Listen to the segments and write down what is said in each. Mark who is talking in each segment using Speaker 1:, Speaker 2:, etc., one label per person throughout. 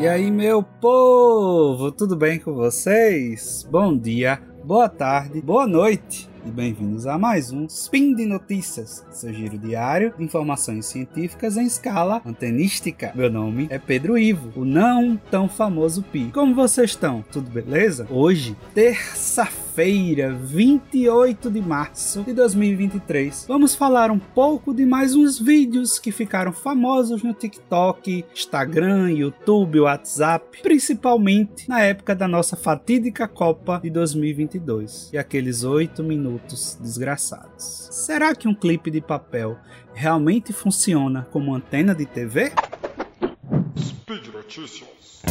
Speaker 1: E aí, meu povo, tudo bem com vocês? Bom dia, boa tarde, boa noite e bem-vindos a mais um Spin de Notícias, seu giro diário de informações científicas em escala antenística. Meu nome é Pedro Ivo, o não tão famoso Pi. Como vocês estão? Tudo beleza? Hoje, terça-feira, 28 de março de 2023, vamos falar um pouco de mais uns vídeos que ficaram famosos no TikTok, Instagram, YouTube, WhatsApp, principalmente na época da nossa fatídica Copa de 2022 e aqueles oito minutos minutos desgraçados. Será que um clipe de papel realmente funciona como antena de TV? Speed Notícias.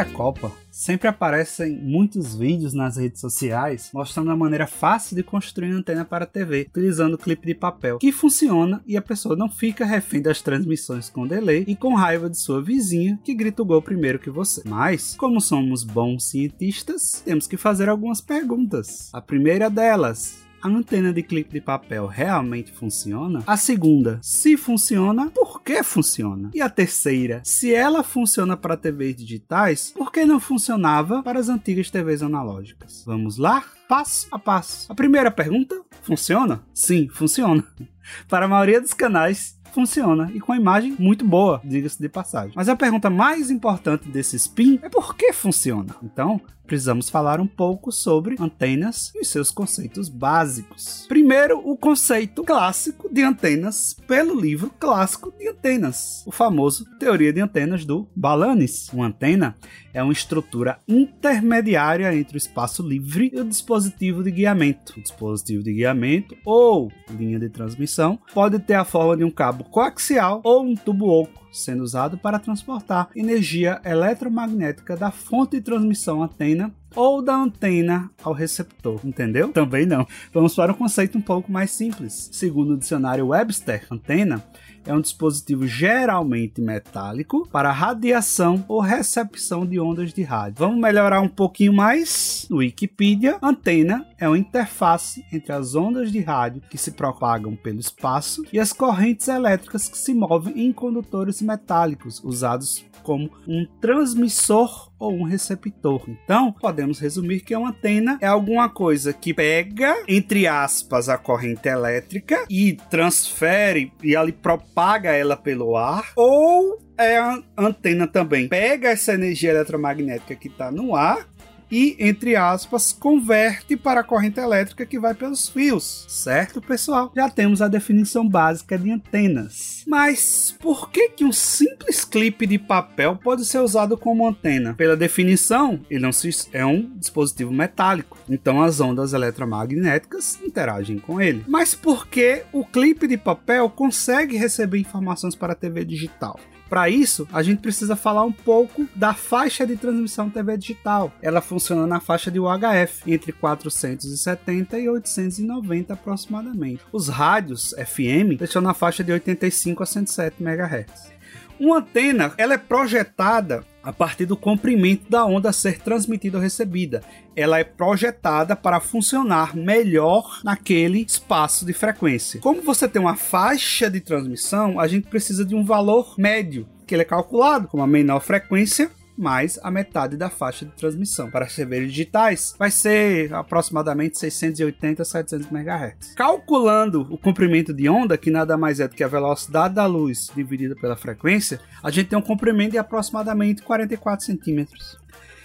Speaker 1: A Copa, sempre aparecem muitos vídeos nas redes sociais mostrando a maneira fácil de construir antena para TV utilizando clipe de papel, que funciona e a pessoa não fica refém das transmissões com delay e com raiva de sua vizinha que grita o gol primeiro que você. Mas, como somos bons cientistas, temos que fazer algumas perguntas. A primeira delas, a antena de clipe de papel realmente funciona? A segunda, se funciona, por que funciona? E a terceira, se ela funciona para TVs digitais, por que não funcionava para as antigas TVs analógicas? Vamos lá? Passo a passo. A primeira pergunta: funciona? Sim, funciona. Para a maioria dos canais, funciona e com a imagem muito boa, diga-se de passagem. Mas a pergunta mais importante desse spin é por que funciona. Então, precisamos falar um pouco sobre antenas e seus conceitos básicos. Primeiro, o conceito clássico de antenas pelo livro clássico de antenas, o famoso Teoria de Antenas do Balanis. Uma antena é uma estrutura intermediária entre o espaço livre e o dispositivo de guiamento. O dispositivo de guiamento ou linha de transmissão pode ter a forma de um cabo coaxial ou um tubo oco sendo usado para transportar energia eletromagnética da fonte de transmissão antena ou da antena ao receptor, entendeu? Também não. Vamos para um conceito um pouco mais simples. Segundo o dicionário Webster, antena é um dispositivo geralmente metálico para radiação ou recepção de ondas de rádio. Vamos melhorar um pouquinho mais? No Wikipedia, antena é uma interface entre as ondas de rádio que se propagam pelo espaço e as correntes elétricas que se movem em condutores metálicos usados como um transmissor ou um receptor. Então, podemos resumir que uma antena é alguma coisa que pega, entre aspas, a corrente elétrica e transfere e ali propaga ela pelo ar, ou é a antena também pega essa energia eletromagnética que está no ar e, entre aspas, converte para a corrente elétrica que vai pelos fios, certo, pessoal? Já temos a definição básica de antenas. Mas por que que um simples clipe de papel pode ser usado como antena? Pela definição, ele não se, é um dispositivo metálico, então as ondas eletromagnéticas interagem com ele. Mas por que o clipe de papel consegue receber informações para a TV digital? Para isso, a gente precisa falar um pouco da faixa de transmissão TV digital. Ela na faixa de UHF, entre 470 e 890 aproximadamente. Os rádios FM estão na faixa de 85 a 107 MHz. Uma antena, ela é projetada a partir do comprimento da onda a ser transmitida ou recebida. Ela é projetada para funcionar melhor naquele espaço de frequência. Como você tem uma faixa de transmissão, a gente precisa de um valor médio, que ele é calculado com a menor frequência mais a metade da faixa de transmissão. Para servidores digitais, vai ser aproximadamente 680 a 700 MHz. Calculando o comprimento de onda, que nada mais é do que a velocidade da luz dividida pela frequência, a gente tem um comprimento de aproximadamente 44 centímetros.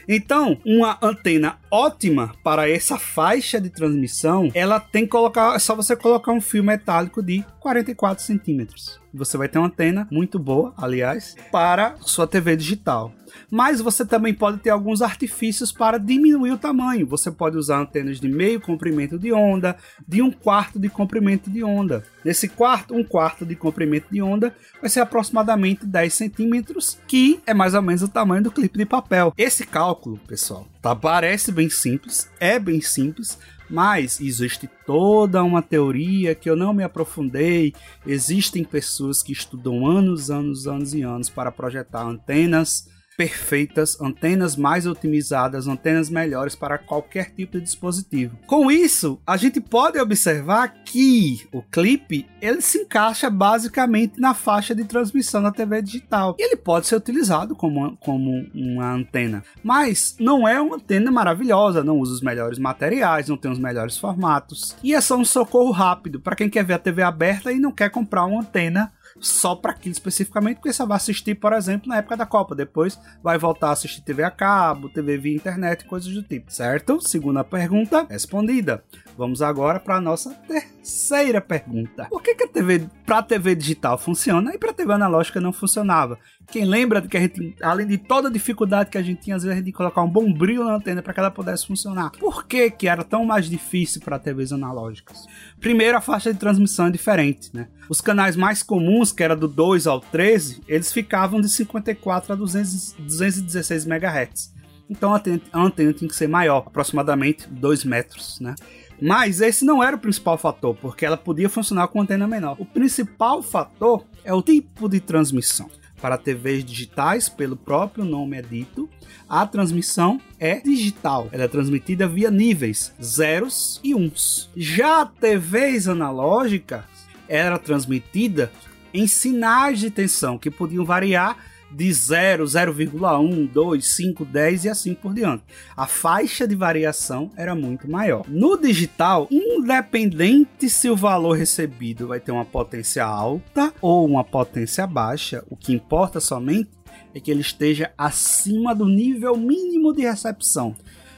Speaker 1: Então, uma antena ótima para essa faixa de transmissão, ela tem que colocar, é só você colocar um fio metálico de 44 centímetros. Você vai ter uma antena muito boa, aliás, para sua TV digital. Mas você também pode ter alguns artifícios para diminuir o tamanho. Você pode usar antenas de meio comprimento de onda, de um quarto de comprimento de onda. Nesse quarto, um quarto de comprimento de onda vai ser aproximadamente 10 centímetros, que é mais ou menos o tamanho do clipe de papel. Esse cálculo, pessoal, tá? Parece bem simples, é bem simples, mas existe toda uma teoria que eu não me aprofundei. Existem pessoas que estudam anos, anos, anos e anos para projetar antenas perfeitas, antenas mais otimizadas, antenas melhores para qualquer tipo de dispositivo. Com isso, a gente pode observar que o clipe ele se encaixa basicamente na faixa de transmissão da TV digital. E ele pode ser utilizado como, como uma antena, mas não é uma antena maravilhosa, não usa os melhores materiais, não tem os melhores formatos. E é só um socorro rápido para quem quer ver a TV aberta e não quer comprar uma antena só para aquilo especificamente, porque você vai assistir, por exemplo, na época da Copa. Depois vai voltar a assistir TV a cabo, TV via internet, coisas do tipo, certo? Segunda pergunta respondida. Vamos agora para a nossa terceira pergunta. Por que, que a TV para TV digital funciona e para TV analógica não funcionava? Quem lembra que a gente, além de toda a dificuldade que a gente tinha, às vezes a gente colocar um bom brilho na antena para que ela pudesse funcionar. Por que, que era tão mais difícil para TVs analógicas? Primeiro, a faixa de transmissão é diferente, né? Os canais mais comuns, que era do 2 ao 13, eles ficavam de 54 a 200, 216 MHz. Então a antena tinha que ser maior, aproximadamente 2 metros, né? Mas esse não era o principal fator, porque ela podia funcionar com antena menor. O principal fator é o tipo de transmissão. Para TVs digitais, pelo próprio nome é dito, a transmissão é digital. Ela é transmitida via níveis, zeros e uns. Já TVs analógicas era transmitida em sinais de tensão que podiam variar de 0, 0,1, 2, 5, 10 e assim por diante. A faixa de variação era muito maior. No digital, independente se o valor recebido vai ter uma potência alta ou uma potência baixa, o que importa somente é que ele esteja acima do nível mínimo de recepção.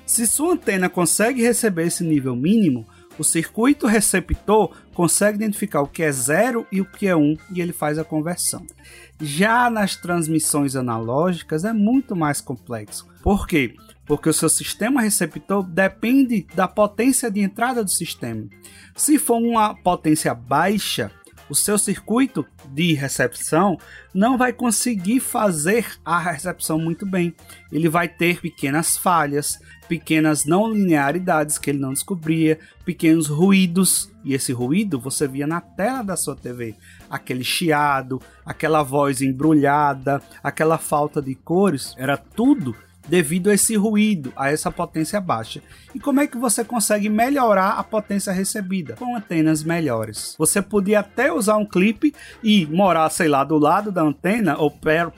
Speaker 1: Se sua antena consegue receber esse nível mínimo, o circuito receptor consegue identificar o que é zero e o que é um e ele faz a conversão. Já nas transmissões analógicas é muito mais complexo. Por quê? Porque o seu sistema receptor depende da potência de entrada do sistema. Se for uma potência baixa, o seu circuito de recepção não vai conseguir fazer a recepção muito bem. Ele vai ter pequenas falhas, pequenas não linearidades que ele não descobria, pequenos ruídos, e esse ruído você via na tela da sua TV. Aquele chiado, aquela voz embrulhada, aquela falta de cores, era tudo devido a esse ruído, a essa potência baixa. E como é que você consegue melhorar a potência recebida? Com antenas melhores. Você podia até usar um clipe e morar, sei lá, do lado da antena ou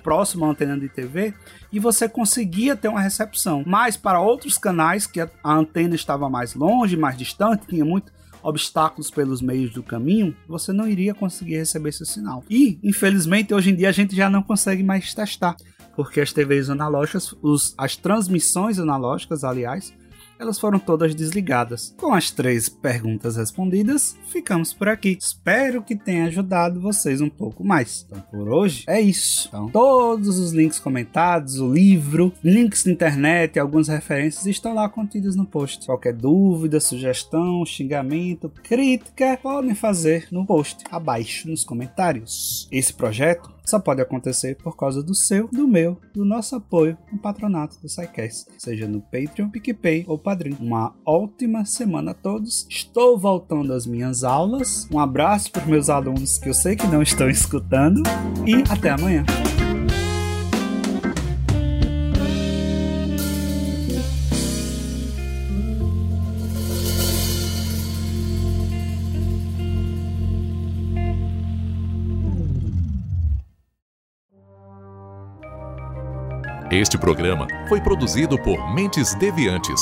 Speaker 1: próximo à antena de TV e você conseguia ter uma recepção. Mas para outros canais que a antena estava mais longe, mais distante, tinha muito obstáculos pelos meios do caminho, você não iria conseguir receber esse sinal. E, infelizmente, hoje em dia a gente já não consegue mais testar porque as TVs analógicas, os, as transmissões analógicas, aliás, elas foram todas desligadas. Com as três perguntas respondidas, ficamos por aqui. Espero que tenha ajudado vocês um pouco mais. Então, por hoje é isso. Então, todos os links comentados, o livro, links na internet, algumas referências estão lá contidos no post. Qualquer dúvida, sugestão, xingamento, crítica, podem fazer no post abaixo nos comentários. Esse projeto só pode acontecer por causa do seu, do meu, do nosso apoio no patronato do SciCast, seja no Patreon, PicPay ou Uma ótima semana a todos. Estou voltando às minhas aulas. Um abraço para meus alunos que eu sei que não estão escutando e até amanhã.
Speaker 2: Este programa foi produzido por Mentes Deviantes.